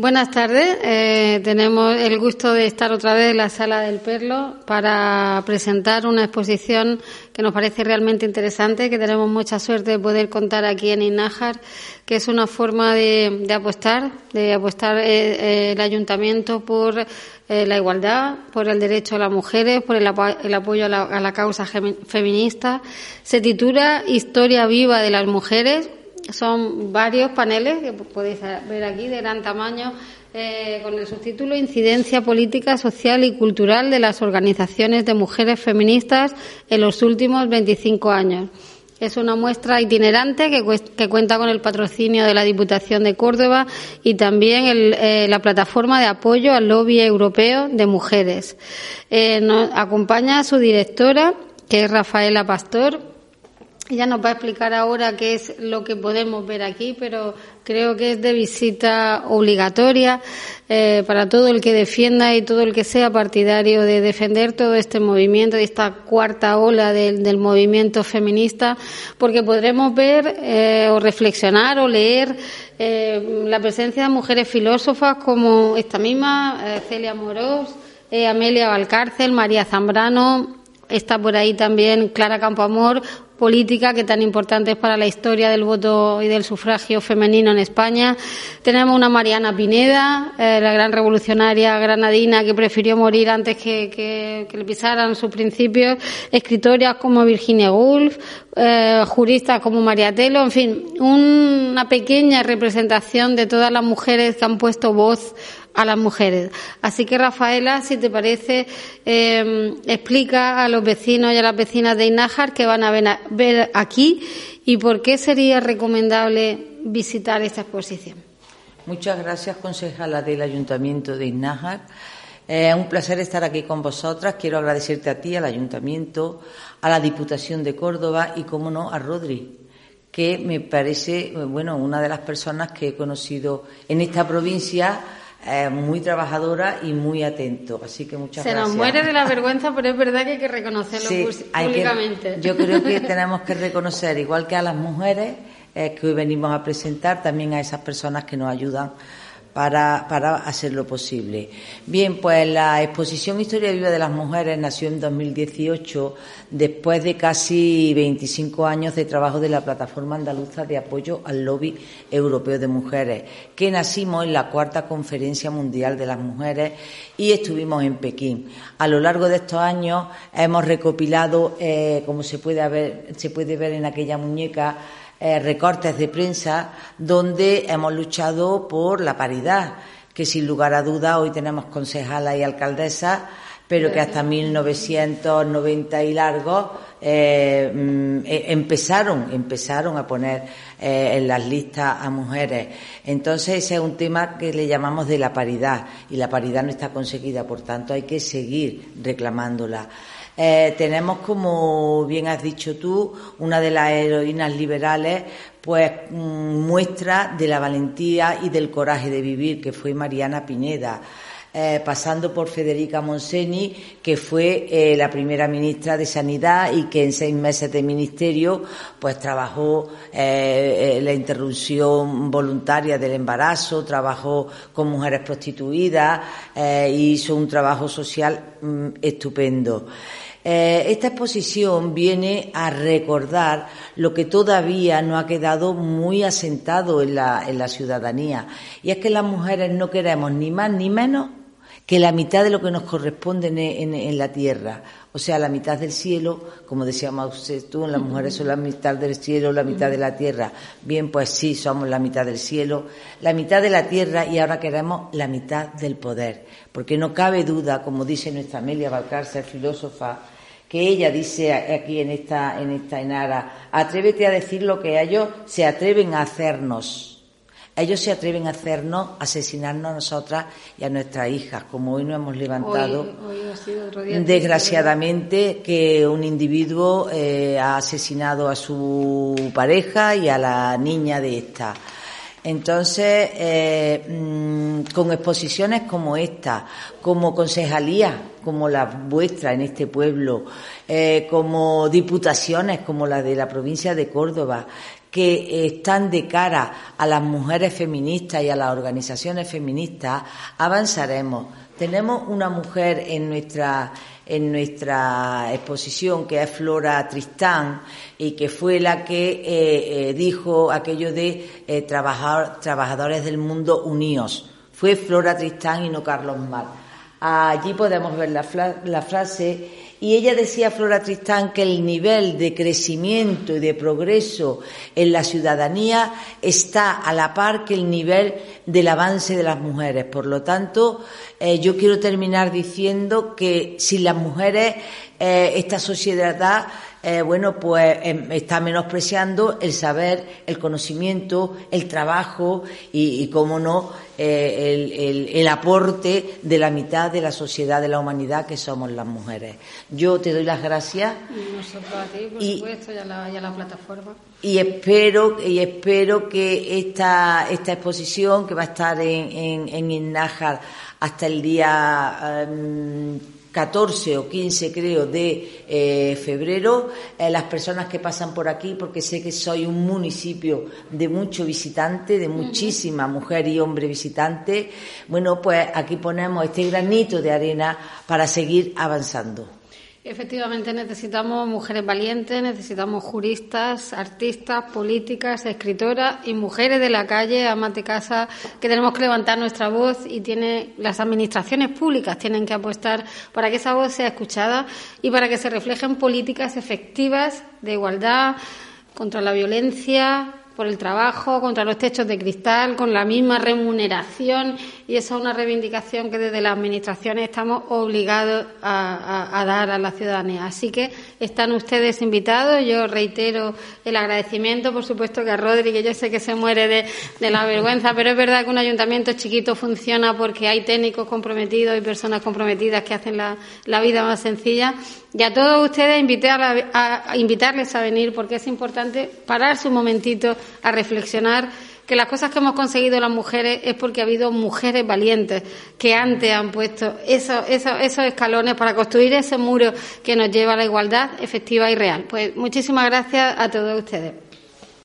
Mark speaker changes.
Speaker 1: Buenas tardes. Eh, tenemos el gusto de estar otra vez en la Sala del Perlo para presentar una exposición que nos parece realmente interesante, que tenemos mucha suerte de poder contar aquí en Inájar, que es una forma de, apostar, de apostar eh, eh, el ayuntamiento por la igualdad, por el derecho a las mujeres, por el, apoyo a la, a la causa feminista. Se titula Historia viva de las mujeres, son varios paneles que podéis ver aquí de gran tamaño eh, con el subtítulo Incidencia política, social y cultural de las organizaciones de mujeres feministas en los últimos 25 años. Es una muestra itinerante que, cuenta con el patrocinio de la Diputación de Córdoba y también eh, la plataforma de apoyo al lobby europeo de mujeres. Eh, nos acompaña su directora, que es Rafaela Pastor, ella nos va a explicar ahora qué es lo que podemos ver aquí, pero creo que es de visita obligatoria eh, para todo el que defienda y todo el que sea partidario de defender todo este movimiento y esta cuarta ola del, movimiento feminista, porque podremos ver eh, o reflexionar o leer eh, la presencia de mujeres filósofas como esta misma, Celia Morós, Amelia Valcárcel, María Zambrano, Está por ahí también Clara Campoamor, política que tan importante es para la historia del voto y del sufragio femenino en España. Tenemos una Mariana Pineda, eh, la gran revolucionaria granadina que prefirió morir antes que, le pisaran sus principios. Escritoras como Virginia Woolf, eh, juristas como María Telo, en fin, una pequeña representación de todas las mujeres que han puesto voz a las mujeres. Así que, Rafaela, si te parece, eh, explica a los vecinos y a las vecinas de Inájar que van a ver aquí y por qué sería recomendable visitar esta exposición.
Speaker 2: Muchas gracias, concejala del Ayuntamiento de Inájar. Es un placer estar aquí con vosotras. Quiero agradecerte a ti, al Ayuntamiento, a la Diputación de Córdoba y, como no, a Rodri, que me parece, bueno, una de las personas que he conocido en esta provincia muy trabajadora y muy atento. Así que muchas
Speaker 1: gracias.
Speaker 2: Se
Speaker 1: nos muere de la vergüenza, pero es verdad que hay que reconocerlo públicamente.
Speaker 2: yo creo que tenemos que reconocer, igual que a las mujeres eh, que hoy venimos a presentar, también a esas personas que nos ayudan para, para hacerlo posible. Bien, pues la exposición Historia Viva de las Mujeres nació en 2018 después de casi 25 años de trabajo de la Plataforma Andaluza de Apoyo al Lobby Europeo de Mujeres, que nacimos en la cuarta Conferencia Mundial de las Mujeres y estuvimos en Pekín. A lo largo de estos años hemos recopilado, eh, como se puede, se puede ver en aquella muñeca, eh, recortes de prensa donde hemos luchado por la paridad, que sin lugar a duda hoy tenemos concejala y alcaldesa, pero que hasta 1990 y largo eh, mm, eh, empezaron, empezaron a poner en las listas a mujeres. Entonces ese es un tema que le llamamos de la paridad y la paridad no está conseguida, por tanto hay que seguir reclamándola. Eh, tenemos, como bien has dicho tú, una de las heroínas liberales, pues mm, muestra de la valentía y del coraje de vivir, que fue Mariana Pineda. Eh, pasando por Federica Monseni, que fue eh, la primera ministra de Sanidad y que en seis meses de ministerio pues trabajó la interrupción voluntaria del embarazo, trabajó con mujeres prostituidas, hizo un trabajo social mm, estupendo. Eh, esta exposición viene a recordar lo que todavía no ha quedado muy asentado en la, ciudadanía, y es que las mujeres no queremos ni más ni menos que la mitad de lo que nos corresponde en, la tierra. O sea, la mitad del cielo, como decíamos usted tú, las mujeres son la mitad del cielo, la mitad de la tierra. Bien, pues sí, somos la mitad del cielo, la mitad de la tierra y ahora queremos la mitad del poder. Porque no cabe duda, como dice nuestra Amelia Valcárcel, filósofa, que ella dice aquí en esta, en esta enara, atrévete a decir lo que ellos se atreven a hacernos. Ellos se atreven a hacernos, asesinarnos a nosotras y a nuestras hijas, como hoy nos hemos levantado. desgraciadamente, que un individuo eh, ha asesinado a su pareja y a la niña de esta. Entonces, eh, mm, con exposiciones como esta, como concejalía como la vuestra en este pueblo, eh, como diputaciones como la de la provincia de Córdoba, que están de cara a las mujeres feministas y a las organizaciones feministas, avanzaremos. Tenemos una mujer en nuestra en nuestra exposición, que es Flora Tristán, y que fue la que eh, eh, dijo aquello de eh, trabajadores del mundo unidos. Fue Flora Tristán y no Carlos Mar. Allí podemos ver la, la frase y ella decía, Flora Tristán, que el nivel de crecimiento y de progreso en la ciudadanía está a la par que el nivel del avance de las mujeres. Por lo tanto, eh, yo quiero terminar diciendo que sin las mujeres eh, esta sociedad eh, bueno, pues em, está menospreciando el saber, el conocimiento, el trabajo y, y cómo no, eh, el, aporte de la mitad de la sociedad, de la humanidad que somos las mujeres. Yo te doy las gracias.
Speaker 1: Nosotros a ti, por supuesto, y a la, plataforma.
Speaker 2: Y espero, y espero que esta, esta exposición que va a estar en, en, en hasta el día em, 14 o 15 creo de eh, febrero, eh, las personas que pasan por aquí, porque sé que soy un municipio de mucho visitante, de muchísima mujer y hombre visitante, bueno, pues aquí ponemos este granito de arena para seguir avanzando.
Speaker 1: Efectivamente, necesitamos mujeres valientes, necesitamos juristas, artistas, políticas, escritoras y mujeres de la calle, amas de casa, que tenemos que levantar nuestra voz y tiene, las administraciones públicas tienen que apostar para que esa voz sea escuchada y para que se reflejen políticas efectivas de igualdad contra la violencia, por el trabajo, contra los techos de cristal, con la misma remuneración y esa es una reivindicación que desde las administraciones estamos obligados a, dar a la ciudadanía. Así que están ustedes invitados. Yo reitero el agradecimiento, por supuesto, que a Rodri, que yo sé que se muere de, la vergüenza, pero es verdad que un ayuntamiento chiquito funciona porque hay técnicos comprometidos y personas comprometidas que hacen la, vida más sencilla. Y a todos ustedes a, invitarles a venir porque es importante pararse un momentito a reflexionar que las cosas que hemos conseguido las mujeres es porque ha habido mujeres valientes que antes han puesto esos, esos escalones para construir ese muro que nos lleva a la igualdad efectiva y real. Pues muchísimas gracias a todos ustedes.